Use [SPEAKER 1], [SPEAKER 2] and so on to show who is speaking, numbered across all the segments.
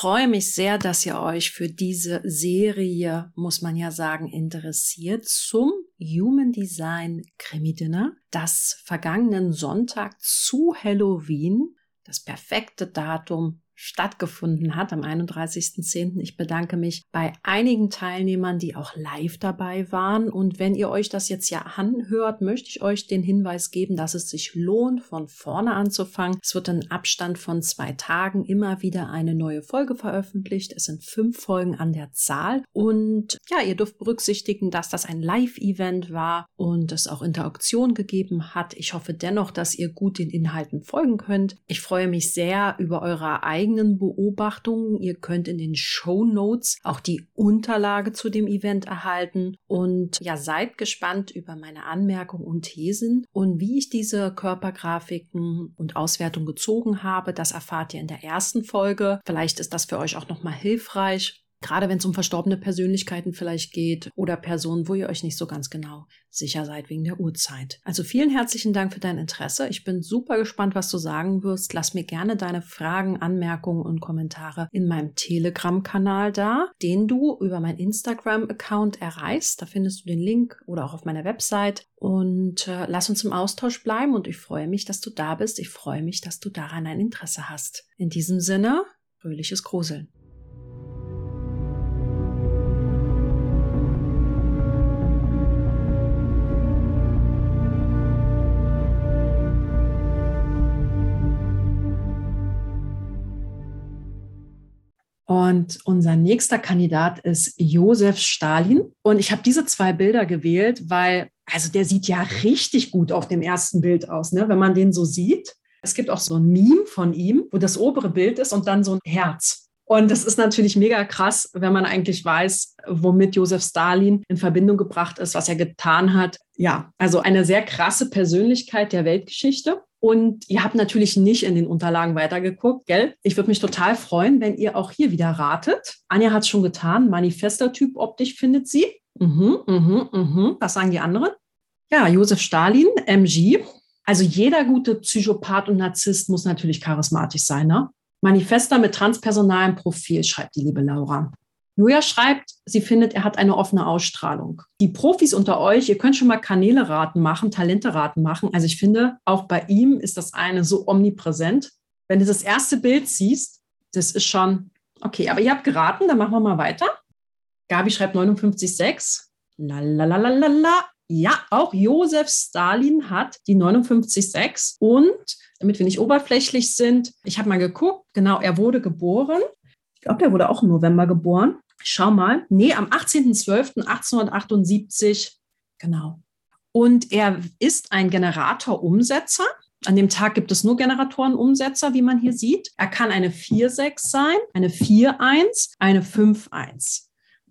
[SPEAKER 1] freue mich sehr, dass ihr euch für diese Serie, muss man ja sagen, interessiert zum Human Design Krimi Dinner, das vergangenen Sonntag zu Halloween, das perfekte Datum stattgefunden hat am 31.10. Ich bedanke mich bei einigen Teilnehmern, die auch live dabei waren. Und wenn ihr euch das jetzt ja anhört, möchte ich euch den Hinweis geben, dass es sich lohnt, von vorne anzufangen. Es wird in Abstand von zwei Tagen immer wieder eine neue Folge veröffentlicht. Es sind fünf Folgen an der Zahl. Und ja, ihr dürft berücksichtigen, dass das ein Live-Event war und es auch Interaktion gegeben hat. Ich hoffe dennoch, dass ihr gut den Inhalten folgen könnt. Ich freue mich sehr über eure eigenen eigenen Beobachtungen. Ihr könnt in den Show Notes auch die Unterlage zu dem Event erhalten und ja, seid gespannt über meine Anmerkungen und Thesen und wie ich diese Körpergrafiken und Auswertung gezogen habe. Das erfahrt ihr in der ersten Folge. Vielleicht ist das für euch auch nochmal hilfreich. Gerade wenn es um verstorbene Persönlichkeiten vielleicht geht oder Personen, wo ihr euch nicht so ganz genau sicher seid wegen der Uhrzeit. Also vielen herzlichen Dank für dein Interesse. Ich bin super gespannt, was du sagen wirst. Lass mir gerne deine Fragen, Anmerkungen und Kommentare in meinem Telegram-Kanal da, den du über mein Instagram-Account erreichst. Da findest du den Link oder auch auf meiner Website. Und äh, lass uns im Austausch bleiben und ich freue mich, dass du da bist. Ich freue mich, dass du daran ein Interesse hast. In diesem Sinne, fröhliches Gruseln. Und unser nächster Kandidat ist Josef Stalin. Und ich habe diese zwei Bilder gewählt, weil, also der sieht ja richtig gut auf dem ersten Bild aus, ne? wenn man den so sieht. Es gibt auch so ein Meme von ihm, wo das obere Bild ist und dann so ein Herz. Und das ist natürlich mega krass, wenn man eigentlich weiß, womit Josef Stalin in Verbindung gebracht ist, was er getan hat. Ja, also eine sehr krasse Persönlichkeit der Weltgeschichte. Und ihr habt natürlich nicht in den Unterlagen weitergeguckt, gell? Ich würde mich total freuen, wenn ihr auch hier wieder ratet. Anja hat es schon getan. Manifester-Typ optisch findet sie. Mhm, mhm, mhm. Was sagen die anderen? Ja, Josef Stalin, MG. Also jeder gute Psychopath und Narzisst muss natürlich charismatisch sein, ne? Manifester mit transpersonalem Profil, schreibt die liebe Laura. Julia schreibt, sie findet, er hat eine offene Ausstrahlung. Die Profis unter euch, ihr könnt schon mal Kanäle-Raten machen, Talente-Raten machen. Also ich finde, auch bei ihm ist das eine so omnipräsent. Wenn du das erste Bild siehst, das ist schon okay. Aber ihr habt geraten, dann machen wir mal weiter. Gabi schreibt 59,6. Lalalala. Ja, auch Josef Stalin hat die 59,6 und damit wir nicht oberflächlich sind, ich habe mal geguckt, genau, er wurde geboren. Ich glaube, der wurde auch im November geboren. Schau mal. Nee, am 18.12.1878. Genau. Und er ist ein Generator-Umsetzer. An dem Tag gibt es nur Generatoren-Umsetzer, wie man hier sieht. Er kann eine 4-6 sein, eine 4-1, eine 5-1.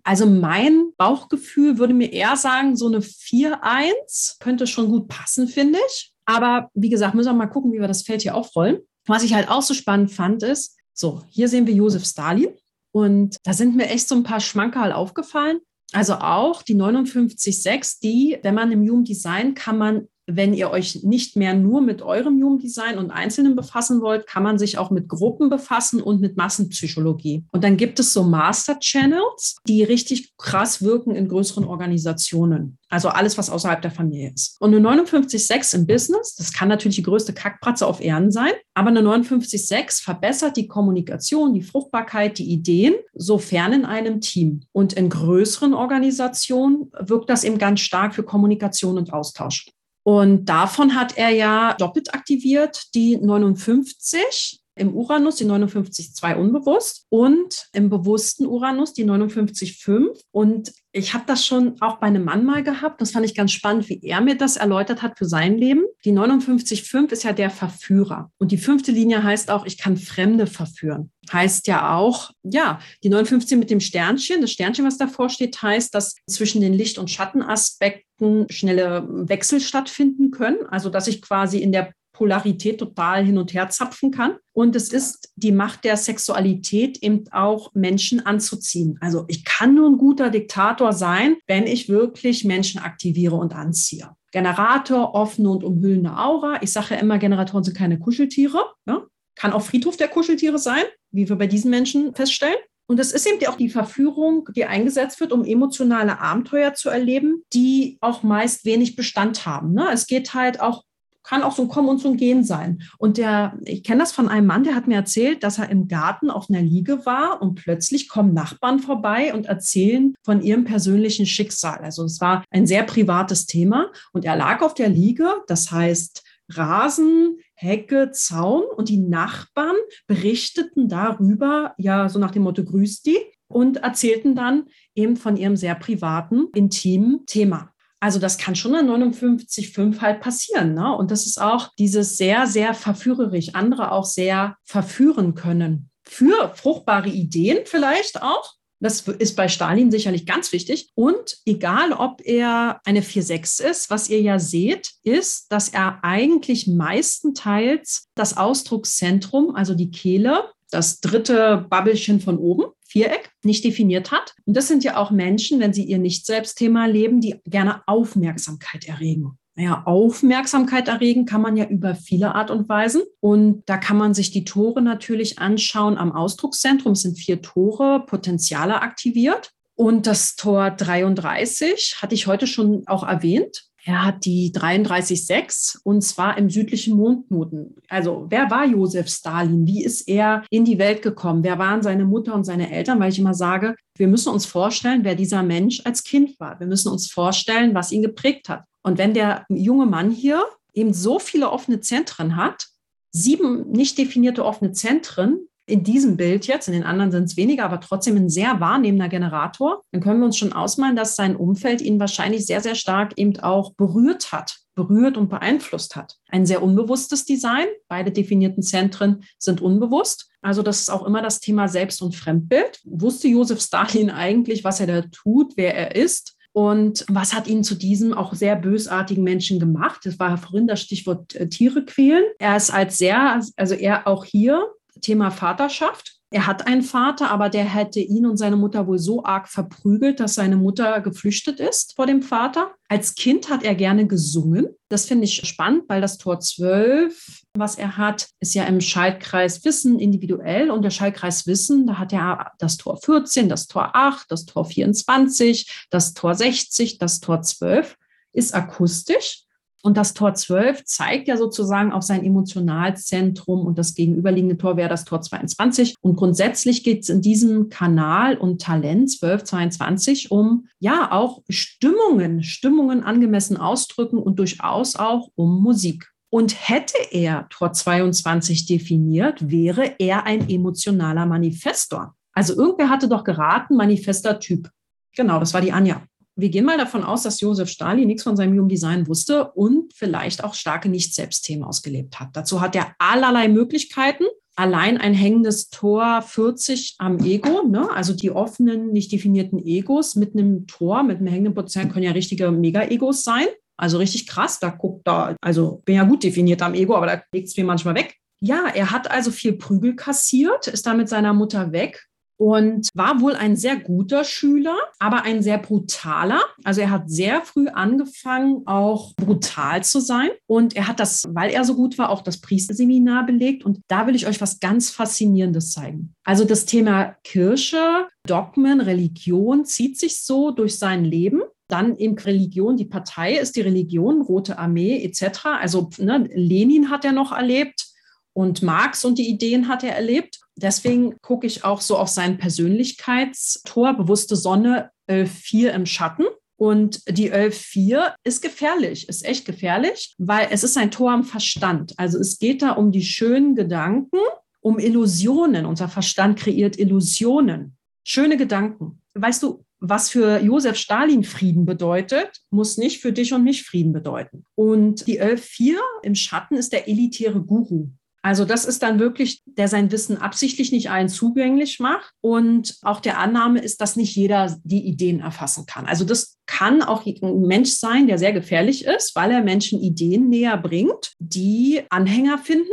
[SPEAKER 1] Also mein Bauchgefühl würde mir eher sagen, so eine 4-1 könnte schon gut passen, finde ich. Aber wie gesagt, müssen wir mal gucken, wie wir das Feld hier aufrollen. Was ich halt auch so spannend fand, ist, so, hier sehen wir Josef Stalin. Und da sind mir echt so ein paar Schmankerl aufgefallen. Also auch die 59.6, die, wenn man im Human Design kann man wenn ihr euch nicht mehr nur mit eurem Human Design und Einzelnen befassen wollt, kann man sich auch mit Gruppen befassen und mit Massenpsychologie. Und dann gibt es so Master Channels, die richtig krass wirken in größeren Organisationen. Also alles, was außerhalb der Familie ist. Und eine 59,6 im Business, das kann natürlich die größte Kackpratze auf Erden sein, aber eine 59,6 verbessert die Kommunikation, die Fruchtbarkeit, die Ideen, sofern in einem Team. Und in größeren Organisationen wirkt das eben ganz stark für Kommunikation und Austausch. Und davon hat er ja doppelt aktiviert die 59 im Uranus die 59,2 unbewusst und im bewussten Uranus die 59,5. Und ich habe das schon auch bei einem Mann mal gehabt. Das fand ich ganz spannend, wie er mir das erläutert hat für sein Leben. Die 59,5 ist ja der Verführer. Und die fünfte Linie heißt auch, ich kann Fremde verführen. Heißt ja auch, ja, die 59 mit dem Sternchen, das Sternchen, was davor steht, heißt, dass zwischen den Licht- und Schattenaspekten schnelle Wechsel stattfinden können. Also, dass ich quasi in der Polarität total hin und her zapfen kann. Und es ist die Macht der Sexualität eben auch Menschen anzuziehen. Also ich kann nur ein guter Diktator sein, wenn ich wirklich Menschen aktiviere und anziehe. Generator, offene und umhüllende Aura. Ich sage ja immer, Generatoren sind keine Kuscheltiere. Ne? Kann auch Friedhof der Kuscheltiere sein, wie wir bei diesen Menschen feststellen. Und es ist eben auch die Verführung, die eingesetzt wird, um emotionale Abenteuer zu erleben, die auch meist wenig Bestand haben. Ne? Es geht halt auch kann auch so ein Kommen und so ein Gehen sein. Und der, ich kenne das von einem Mann, der hat mir erzählt, dass er im Garten auf einer Liege war und plötzlich kommen Nachbarn vorbei und erzählen von ihrem persönlichen Schicksal. Also es war ein sehr privates Thema und er lag auf der Liege, das heißt Rasen, Hecke, Zaun und die Nachbarn berichteten darüber, ja, so nach dem Motto, grüß die und erzählten dann eben von ihrem sehr privaten, intimen Thema. Also das kann schon in 59,5 halt passieren. Ne? Und das ist auch dieses sehr, sehr verführerisch, andere auch sehr verführen können. Für fruchtbare Ideen vielleicht auch. Das ist bei Stalin sicherlich ganz wichtig. Und egal, ob er eine 4-6 ist, was ihr ja seht, ist, dass er eigentlich meistenteils das Ausdruckszentrum, also die Kehle, das dritte Babbelchen von oben, Viereck, nicht definiert hat. Und das sind ja auch Menschen, wenn sie ihr Nicht-Selbst-Thema leben, die gerne Aufmerksamkeit erregen. Naja, Aufmerksamkeit erregen kann man ja über viele Art und Weisen. Und da kann man sich die Tore natürlich anschauen am Ausdruckszentrum. Sind vier Tore, Potenziale aktiviert. Und das Tor 33 hatte ich heute schon auch erwähnt. Er hat die 33,6 und zwar im südlichen Mondknoten. Also wer war Josef Stalin? Wie ist er in die Welt gekommen? Wer waren seine Mutter und seine Eltern? Weil ich immer sage, wir müssen uns vorstellen, wer dieser Mensch als Kind war. Wir müssen uns vorstellen, was ihn geprägt hat. Und wenn der junge Mann hier eben so viele offene Zentren hat, sieben nicht definierte offene Zentren, in diesem Bild jetzt, in den anderen sind es weniger, aber trotzdem ein sehr wahrnehmender Generator, dann können wir uns schon ausmalen, dass sein Umfeld ihn wahrscheinlich sehr, sehr stark eben auch berührt hat, berührt und beeinflusst hat. Ein sehr unbewusstes Design. Beide definierten Zentren sind unbewusst. Also das ist auch immer das Thema Selbst- und Fremdbild. Wusste Josef Stalin eigentlich, was er da tut, wer er ist? Und was hat ihn zu diesem auch sehr bösartigen Menschen gemacht? Das war vorhin das Stichwort äh, Tiere quälen. Er ist als sehr, also er auch hier Thema Vaterschaft. Er hat einen Vater, aber der hätte ihn und seine Mutter wohl so arg verprügelt, dass seine Mutter geflüchtet ist vor dem Vater. Als Kind hat er gerne gesungen. Das finde ich spannend, weil das Tor 12, was er hat, ist ja im Schaltkreis Wissen individuell. Und der Schaltkreis Wissen, da hat er das Tor 14, das Tor 8, das Tor 24, das Tor 60, das Tor 12, ist akustisch. Und das Tor 12 zeigt ja sozusagen auf sein Emotionalzentrum und das gegenüberliegende Tor wäre das Tor 22. Und grundsätzlich geht es in diesem Kanal und Talent 1222 um ja auch Stimmungen, Stimmungen angemessen ausdrücken und durchaus auch um Musik. Und hätte er Tor 22 definiert, wäre er ein emotionaler Manifestor. Also irgendwer hatte doch geraten, Manifester-Typ. Genau, das war die Anja wir gehen mal davon aus, dass Josef Stalin nichts von seinem Human Design wusste und vielleicht auch starke Nicht-Selbst-Themen ausgelebt hat. Dazu hat er allerlei Möglichkeiten. Allein ein hängendes Tor 40 am Ego, ne? also die offenen, nicht definierten Egos mit einem Tor, mit einem hängenden Prozent können ja richtige Mega-Egos sein. Also richtig krass, da guckt da, also bin ja gut definiert am Ego, aber da legt es mir manchmal weg. Ja, er hat also viel Prügel kassiert, ist da mit seiner Mutter weg, und war wohl ein sehr guter Schüler, aber ein sehr brutaler. Also er hat sehr früh angefangen, auch brutal zu sein. Und er hat das, weil er so gut war, auch das Priesterseminar belegt. Und da will ich euch was ganz Faszinierendes zeigen. Also das Thema Kirche, Dogmen, Religion zieht sich so durch sein Leben dann eben Religion, die Partei ist die Religion, Rote Armee etc. Also ne, Lenin hat er noch erlebt und Marx und die Ideen hat er erlebt. Deswegen gucke ich auch so auf sein Persönlichkeitstor, bewusste Sonne 11.4 im Schatten. Und die 11.4 ist gefährlich, ist echt gefährlich, weil es ist ein Tor am Verstand. Also es geht da um die schönen Gedanken, um Illusionen. Unser Verstand kreiert Illusionen. Schöne Gedanken. Weißt du, was für Josef Stalin Frieden bedeutet, muss nicht für dich und mich Frieden bedeuten. Und die 11.4 im Schatten ist der elitäre Guru. Also das ist dann wirklich, der sein Wissen absichtlich nicht allen zugänglich macht. Und auch der Annahme ist, dass nicht jeder die Ideen erfassen kann. Also das kann auch ein Mensch sein, der sehr gefährlich ist, weil er Menschen Ideen näher bringt, die Anhänger finden,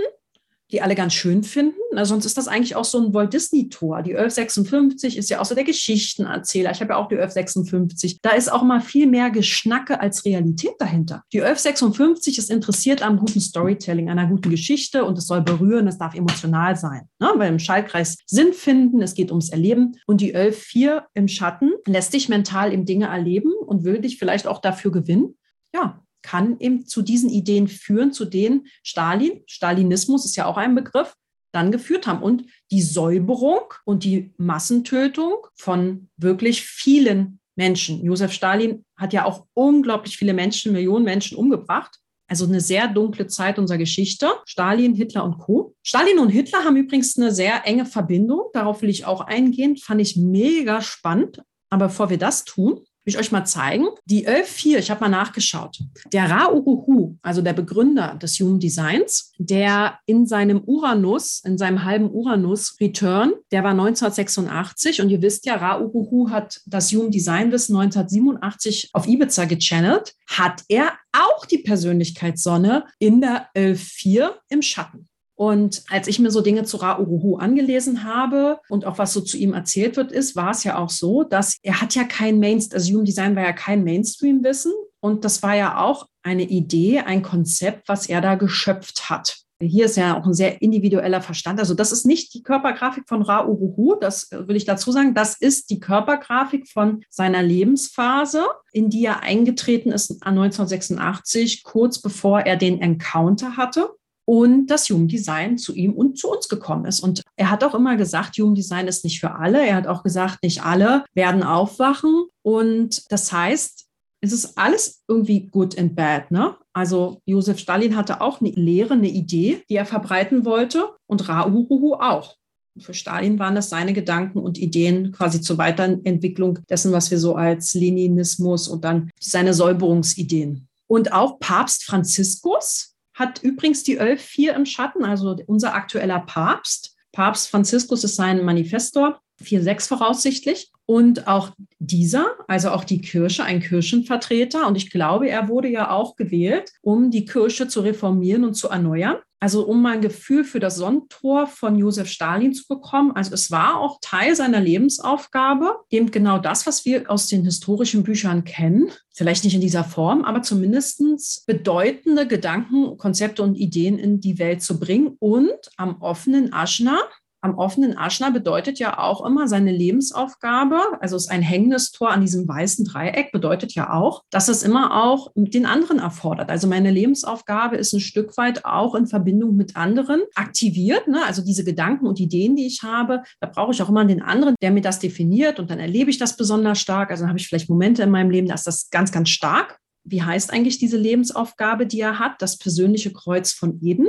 [SPEAKER 1] die alle ganz schön finden. Na, sonst ist das eigentlich auch so ein Walt Disney-Tor. Die 1156 ist ja auch so der Geschichtenerzähler. Ich habe ja auch die 1156. Da ist auch mal viel mehr Geschnacke als Realität dahinter. Die 1156 ist interessiert am guten Storytelling, einer guten Geschichte und es soll berühren, es darf emotional sein. Ne? Weil im Schaltkreis Sinn finden, es geht ums Erleben. Und die 11.4 im Schatten lässt dich mental eben Dinge erleben und will dich vielleicht auch dafür gewinnen. Ja, kann eben zu diesen Ideen führen, zu denen Stalin, Stalinismus ist ja auch ein Begriff, dann geführt haben. Und die Säuberung und die Massentötung von wirklich vielen Menschen. Josef Stalin hat ja auch unglaublich viele Menschen, Millionen Menschen umgebracht. Also eine sehr dunkle Zeit unserer Geschichte. Stalin, Hitler und Co. Stalin und Hitler haben übrigens eine sehr enge Verbindung. Darauf will ich auch eingehen. Fand ich mega spannend. Aber bevor wir das tun, will ich euch mal zeigen. Die 11.4, ich habe mal nachgeschaut. Der Ra Uruhu, also der Begründer des Human Designs, der in seinem Uranus, in seinem halben Uranus-Return, der war 1986 und ihr wisst ja, Ra Uruhu hat das Human Design bis 1987 auf Ibiza gechannelt, hat er auch die Persönlichkeitssonne in der 11.4 im Schatten. Und als ich mir so Dinge zu Ra Uruhu angelesen habe und auch was so zu ihm erzählt wird, ist, war es ja auch so, dass er hat ja kein Mainstream, also Human Design war ja kein Mainstream-Wissen und das war ja auch eine Idee, ein Konzept, was er da geschöpft hat. Hier ist ja auch ein sehr individueller Verstand. Also das ist nicht die Körpergrafik von Ra Uruhu, das will ich dazu sagen. Das ist die Körpergrafik von seiner Lebensphase, in die er eingetreten ist 1986, kurz bevor er den Encounter hatte und das Human Design zu ihm und zu uns gekommen ist. Und er hat auch immer gesagt, Human Design ist nicht für alle. Er hat auch gesagt, nicht alle werden aufwachen. Und das heißt, es ist alles irgendwie good and bad. Ne? Also Josef Stalin hatte auch eine Lehre, eine Idee, die er verbreiten wollte und Rauhuhu auch. Für Stalin waren das seine Gedanken und Ideen quasi zur Weiterentwicklung dessen, was wir so als Leninismus und dann seine Säuberungsideen. Und auch Papst Franziskus hat übrigens die 11.4 im Schatten, also unser aktueller Papst. Papst Franziskus ist sein Manifestor, 4.6 voraussichtlich. Und auch dieser, also auch die Kirche, ein Kirchenvertreter. Und ich glaube, er wurde ja auch gewählt, um die Kirche zu reformieren und zu erneuern. Also um mal ein Gefühl für das Sonnentor von Josef Stalin zu bekommen. Also es war auch Teil seiner Lebensaufgabe, eben genau das, was wir aus den historischen Büchern kennen. Vielleicht nicht in dieser Form, aber zumindest bedeutende Gedanken, Konzepte und Ideen in die Welt zu bringen und am offenen Aschner am offenen Aschner bedeutet ja auch immer seine Lebensaufgabe, also es ist ein hängendes Tor an diesem weißen Dreieck, bedeutet ja auch, dass es immer auch den anderen erfordert. Also meine Lebensaufgabe ist ein Stück weit auch in Verbindung mit anderen aktiviert. Ne? Also diese Gedanken und Ideen, die ich habe, da brauche ich auch immer den anderen, der mir das definiert und dann erlebe ich das besonders stark. Also dann habe ich vielleicht Momente in meinem Leben, da ist das ganz, ganz stark. Wie heißt eigentlich diese Lebensaufgabe, die er hat? Das persönliche Kreuz von Eden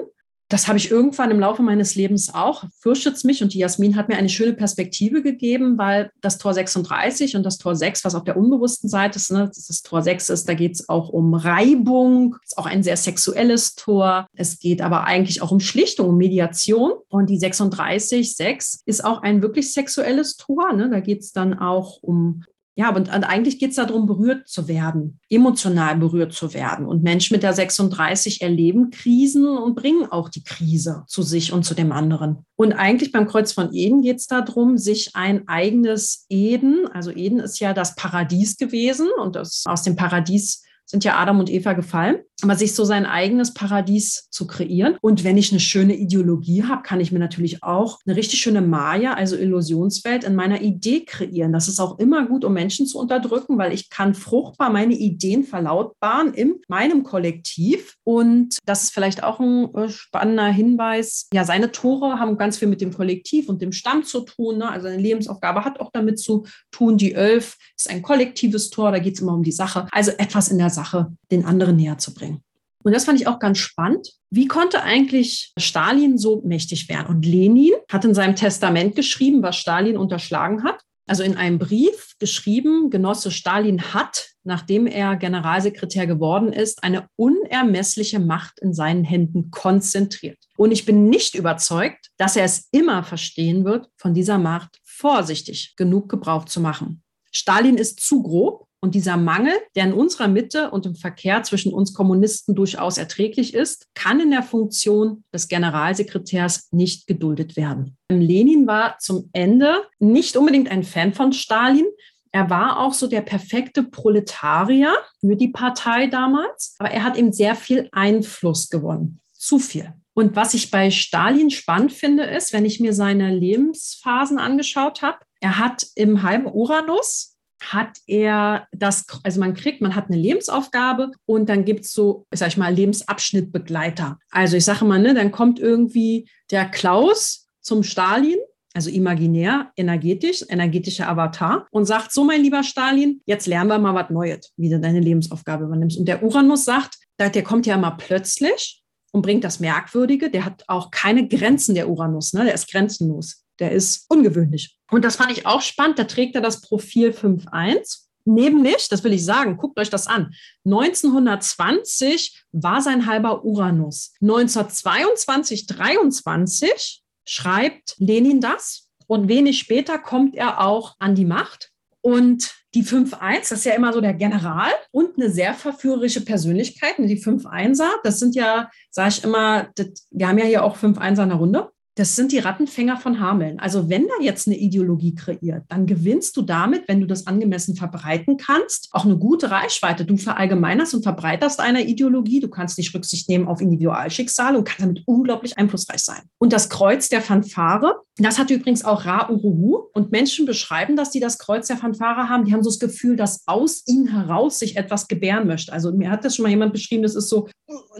[SPEAKER 1] das habe ich irgendwann im Laufe meines Lebens auch. Fürchtet mich und die Jasmin hat mir eine schöne Perspektive gegeben, weil das Tor 36 und das Tor 6, was auf der unbewussten Seite ist, ne, das Tor 6 ist, da geht es auch um Reibung, ist auch ein sehr sexuelles Tor. Es geht aber eigentlich auch um Schlichtung, um Mediation. Und die 36, 6 ist auch ein wirklich sexuelles Tor. Ne? Da geht es dann auch um ja, und, und eigentlich geht es darum, berührt zu werden, emotional berührt zu werden. Und Menschen mit der 36 erleben Krisen und bringen auch die Krise zu sich und zu dem anderen. Und eigentlich beim Kreuz von Eden geht es darum, sich ein eigenes Eden, also Eden ist ja das Paradies gewesen und das, aus dem Paradies sind ja Adam und Eva gefallen, aber sich so sein eigenes Paradies zu kreieren. Und wenn ich eine schöne Ideologie habe, kann ich mir natürlich auch eine richtig schöne Maya, also Illusionswelt in meiner Idee kreieren. Das ist auch immer gut, um Menschen zu unterdrücken, weil ich kann fruchtbar meine Ideen verlautbaren in meinem Kollektiv. Und das ist vielleicht auch ein äh, spannender Hinweis. Ja, seine Tore haben ganz viel mit dem Kollektiv und dem Stamm zu tun. Ne? Also eine Lebensaufgabe hat auch damit zu tun. Die Elf ist ein kollektives Tor, da geht es immer um die Sache. Also etwas in der Sache den anderen näher zu bringen. Und das fand ich auch ganz spannend. Wie konnte eigentlich Stalin so mächtig werden? Und Lenin hat in seinem Testament geschrieben, was Stalin unterschlagen hat. Also in einem Brief geschrieben, Genosse Stalin hat, nachdem er Generalsekretär geworden ist, eine unermessliche Macht in seinen Händen konzentriert. Und ich bin nicht überzeugt, dass er es immer verstehen wird, von dieser Macht vorsichtig genug Gebrauch zu machen. Stalin ist zu grob, Und dieser Mangel, der in unserer Mitte und im Verkehr zwischen uns Kommunisten durchaus erträglich ist, kann in der Funktion des Generalsekretärs nicht geduldet werden. Lenin war zum Ende nicht unbedingt ein Fan von Stalin. Er war auch so der perfekte Proletarier für die Partei damals, aber er hat eben sehr viel Einfluss gewonnen. Zu viel. Und was ich bei Stalin spannend finde, ist, wenn ich mir seine Lebensphasen angeschaut habe, er hat im halben Uranus hat er das, also man kriegt, man hat eine Lebensaufgabe und dann gibt es so, sag ich mal, Lebensabschnittbegleiter. Also ich sage mal, ne, dann kommt irgendwie der Klaus zum Stalin, also imaginär, energetisch, energetischer Avatar und sagt, so mein lieber Stalin, jetzt lernen wir mal was Neues, wie du deine Lebensaufgabe übernimmst. Und der Uranus sagt, der kommt ja immer plötzlich und bringt das Merkwürdige. Der hat auch keine Grenzen, der Uranus, ne? der ist grenzenlos. Der ist ungewöhnlich. Und das fand ich auch spannend. Da trägt er das Profil 5.1. Nämlich, das will ich sagen, guckt euch das an. 1920 war sein halber Uranus. 1922, 23 schreibt Lenin das. Und wenig später kommt er auch an die Macht. Und die 5-1, das ist ja immer so der General und eine sehr verführerische Persönlichkeit. Die 5-1er, das sind ja, sage ich immer, das, wir haben ja hier auch 5-1er in der Runde das sind die Rattenfänger von Hameln. Also wenn da jetzt eine Ideologie kreiert, dann gewinnst du damit, wenn du das angemessen verbreiten kannst, auch eine gute Reichweite. Du verallgemeinerst und verbreiterst eine Ideologie. Du kannst nicht Rücksicht nehmen auf Individualschicksale und kannst damit unglaublich einflussreich sein. Und das Kreuz der Fanfare, das hat übrigens auch Ra Uruhu. Und Menschen beschreiben das, die das Kreuz der Fanfare haben. Die haben so das Gefühl, dass aus ihnen heraus sich etwas gebären möchte. Also mir hat das schon mal jemand beschrieben, das ist so,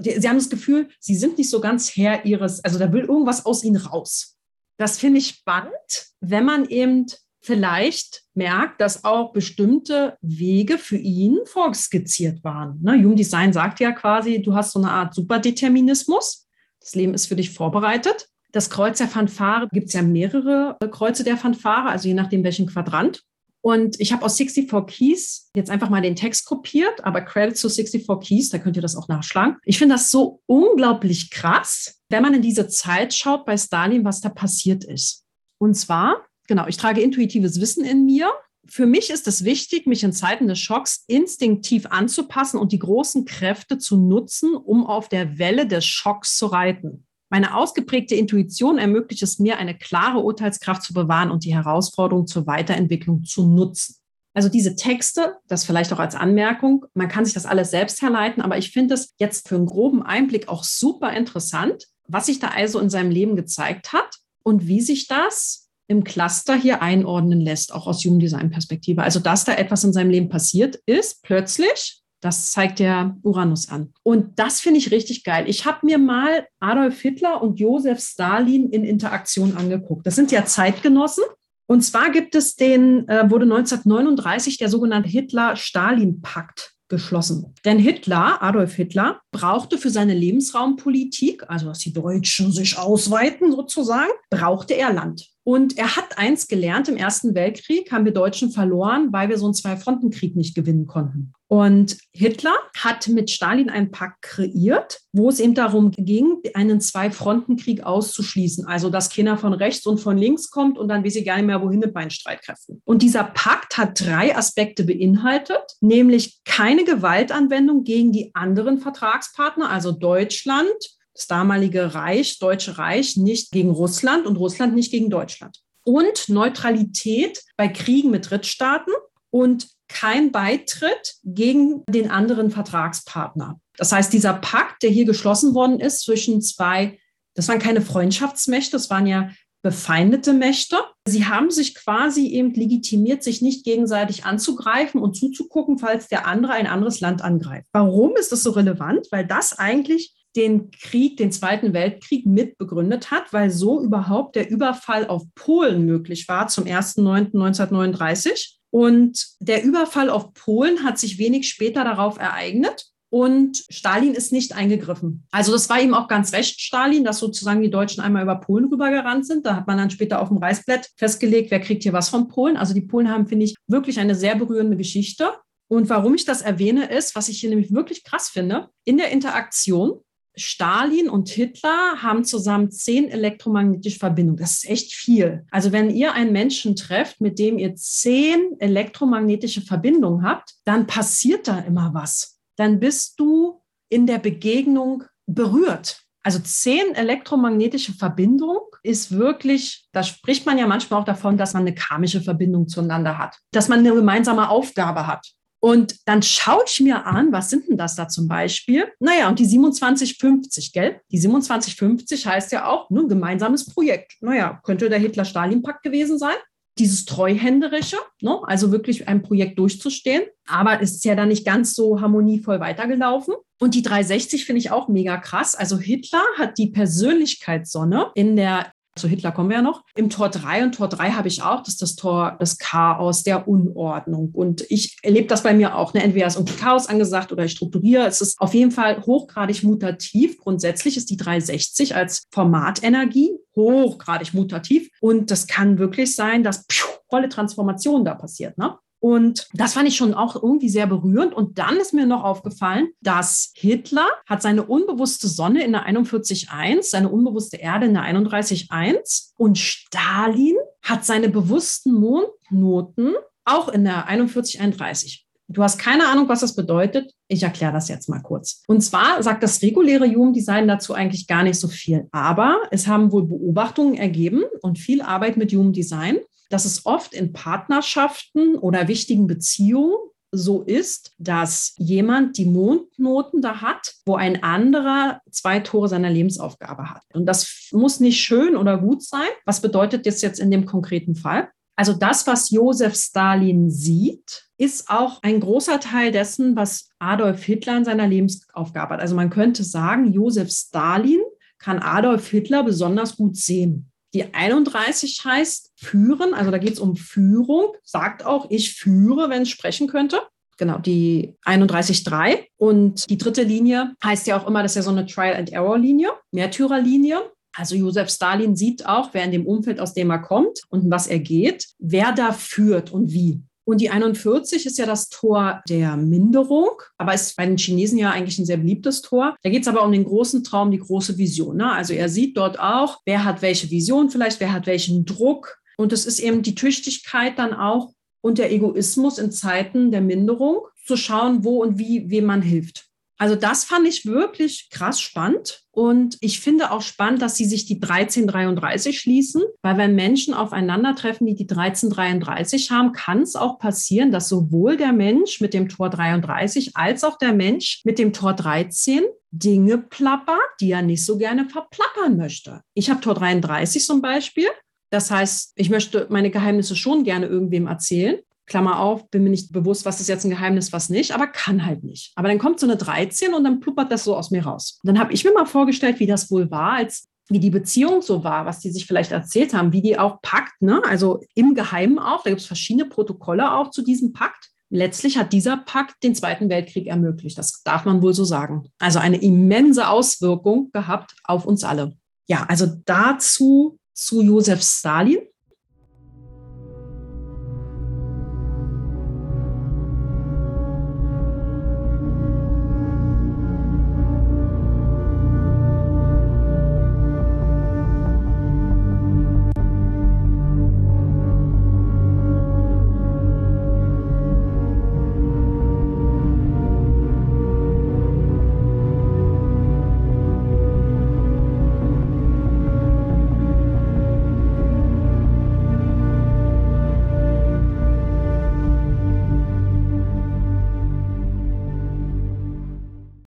[SPEAKER 1] sie haben das Gefühl, sie sind nicht so ganz Herr ihres, also da will irgendwas aus ihnen raus. Das finde ich spannend, wenn man eben vielleicht merkt, dass auch bestimmte Wege für ihn vorskizziert waren. Ne, Human Design sagt ja quasi, du hast so eine Art Superdeterminismus. Das Leben ist für dich vorbereitet. Das Kreuz der Fanfare gibt es ja mehrere Kreuze der Fanfare, also je nachdem welchen Quadrant. Und ich habe aus 64 Keys jetzt einfach mal den Text kopiert, aber Credit zu 64 Keys, da könnt ihr das auch nachschlagen. Ich finde das so unglaublich krass, wenn man in diese Zeit schaut bei Stalin, was da passiert ist. Und zwar, genau, ich trage intuitives Wissen in mir. Für mich ist es wichtig, mich in Zeiten des Schocks instinktiv anzupassen und die großen Kräfte zu nutzen, um auf der Welle des Schocks zu reiten. Meine ausgeprägte Intuition ermöglicht es mir, eine klare Urteilskraft zu bewahren und die Herausforderung zur Weiterentwicklung zu nutzen. Also diese Texte, das vielleicht auch als Anmerkung, man kann sich das alles selbst herleiten, aber ich finde es jetzt für einen groben Einblick auch super interessant, was sich da also in seinem Leben gezeigt hat und wie sich das im Cluster hier einordnen lässt, auch aus Human Design Perspektive. Also, dass da etwas in seinem Leben passiert ist, plötzlich, das zeigt der Uranus an. Und das finde ich richtig geil. Ich habe mir mal Adolf Hitler und Josef Stalin in Interaktion angeguckt. Das sind ja Zeitgenossen. Und zwar gibt es den, äh, wurde 1939 der sogenannte Hitler-Stalin-Pakt geschlossen. Denn Hitler, Adolf Hitler, brauchte für seine Lebensraumpolitik, also dass die Deutschen sich ausweiten sozusagen, brauchte er Land. Und er hat eins gelernt, im Ersten Weltkrieg haben wir Deutschen verloren, weil wir so einen Zwei-Fronten-Krieg nicht gewinnen konnten. Und Hitler hat mit Stalin einen Pakt kreiert, wo es eben darum ging, einen Zwei-Fronten-Krieg auszuschließen. Also, dass keiner von rechts und von links kommt und dann weiß ich gar nicht mehr, wohin mit meinen Streitkräften. Und dieser Pakt hat drei Aspekte beinhaltet, nämlich keine Gewaltanwendung gegen die anderen Vertragspartner, also Deutschland, das damalige Reich, Deutsche Reich, nicht gegen Russland und Russland nicht gegen Deutschland. Und Neutralität bei Kriegen mit Drittstaaten und kein Beitritt gegen den anderen Vertragspartner. Das heißt, dieser Pakt, der hier geschlossen worden ist zwischen zwei, das waren keine Freundschaftsmächte, das waren ja befeindete Mächte. Sie haben sich quasi eben legitimiert, sich nicht gegenseitig anzugreifen und zuzugucken, falls der andere ein anderes Land angreift. Warum ist das so relevant? Weil das eigentlich den Krieg, den Zweiten Weltkrieg mitbegründet hat, weil so überhaupt der Überfall auf Polen möglich war zum 1.9.1939. Und der Überfall auf Polen hat sich wenig später darauf ereignet. Und Stalin ist nicht eingegriffen. Also das war ihm auch ganz recht, Stalin, dass sozusagen die Deutschen einmal über Polen rübergerannt sind. Da hat man dann später auf dem Reißbrett festgelegt, wer kriegt hier was von Polen. Also die Polen haben, finde ich, wirklich eine sehr berührende Geschichte. Und warum ich das erwähne, ist, was ich hier nämlich wirklich krass finde, in der Interaktion Stalin und Hitler haben zusammen zehn elektromagnetische Verbindungen. Das ist echt viel. Also wenn ihr einen Menschen trefft, mit dem ihr zehn elektromagnetische Verbindungen habt, dann passiert da immer was. Dann bist du in der Begegnung berührt. Also zehn elektromagnetische Verbindungen ist wirklich, da spricht man ja manchmal auch davon, dass man eine karmische Verbindung zueinander hat, dass man eine gemeinsame Aufgabe hat. Und dann schaue ich mir an, was sind denn das da zum Beispiel? Naja, und die 2750, gell? Die 2750 heißt ja auch nur ein gemeinsames Projekt. Naja, könnte der Hitler-Stalin-Pakt gewesen sein dieses Treuhänderische, ne? also wirklich ein Projekt durchzustehen. Aber es ist ja dann nicht ganz so harmonievoll weitergelaufen. Und die 360 finde ich auch mega krass. Also Hitler hat die Persönlichkeitssonne in der zu Hitler kommen wir ja noch. Im Tor 3 und Tor 3 habe ich auch, das ist das Tor des Chaos, der Unordnung. Und ich erlebe das bei mir auch. Ne? Entweder ist irgendwie Chaos angesagt oder ich strukturiere. Es ist auf jeden Fall hochgradig mutativ. Grundsätzlich ist die 360 als Formatenergie hochgradig mutativ. Und das kann wirklich sein, dass pfiuh, volle Transformation da passiert. Ne? Und das fand ich schon auch irgendwie sehr berührend. Und dann ist mir noch aufgefallen, dass Hitler hat seine unbewusste Sonne in der 41.1, seine unbewusste Erde in der 31.1 und Stalin hat seine bewussten Mondnoten auch in der 41.31. Du hast keine Ahnung, was das bedeutet. Ich erkläre das jetzt mal kurz. Und zwar sagt das reguläre Human Design dazu eigentlich gar nicht so viel. Aber es haben wohl Beobachtungen ergeben und viel Arbeit mit Human Design, dass es oft in Partnerschaften oder wichtigen Beziehungen so ist, dass jemand die Mondnoten da hat, wo ein anderer zwei Tore seiner Lebensaufgabe hat. Und das muss nicht schön oder gut sein. Was bedeutet das jetzt in dem konkreten Fall? Also das, was Josef Stalin sieht, ist auch ein großer Teil dessen, was Adolf Hitler in seiner Lebensaufgabe hat. Also man könnte sagen, Josef Stalin kann Adolf Hitler besonders gut sehen. Die 31 heißt führen, also da geht es um Führung, sagt auch, ich führe, wenn ich sprechen könnte. Genau, die 31.3. Und die dritte Linie heißt ja auch immer, das ist ja so eine Trial-and-Error-Linie, Märtyrerlinie. Also Josef Stalin sieht auch, wer in dem Umfeld, aus dem er kommt und was er geht, wer da führt und wie. Und die 41 ist ja das Tor der Minderung, aber ist bei den Chinesen ja eigentlich ein sehr beliebtes Tor. Da geht es aber um den großen Traum, die große Vision. Ne? Also er sieht dort auch, wer hat welche Vision vielleicht, wer hat welchen Druck. Und es ist eben die Tüchtigkeit dann auch und der Egoismus in Zeiten der Minderung, zu schauen, wo und wie, wem man hilft. Also das fand ich wirklich krass spannend. Und ich finde auch spannend, dass sie sich die 1333 schließen, weil wenn Menschen aufeinandertreffen, die die 1333 haben, kann es auch passieren, dass sowohl der Mensch mit dem Tor 33 als auch der Mensch mit dem Tor 13 Dinge plappert, die er nicht so gerne verplappern möchte. Ich habe Tor 33 zum Beispiel. Das heißt, ich möchte meine Geheimnisse schon gerne irgendwem erzählen. Klammer auf, bin mir nicht bewusst, was ist jetzt ein Geheimnis, was nicht, aber kann halt nicht. Aber dann kommt so eine 13 und dann pluppert das so aus mir raus. Und dann habe ich mir mal vorgestellt, wie das wohl war, als wie die Beziehung so war, was die sich vielleicht erzählt haben, wie die auch packt, ne? also im Geheimen auch. Da gibt es verschiedene Protokolle auch zu diesem Pakt. Letztlich hat dieser Pakt den Zweiten Weltkrieg ermöglicht. Das darf man wohl so sagen. Also eine immense Auswirkung gehabt auf uns alle. Ja, also dazu zu Josef Stalin.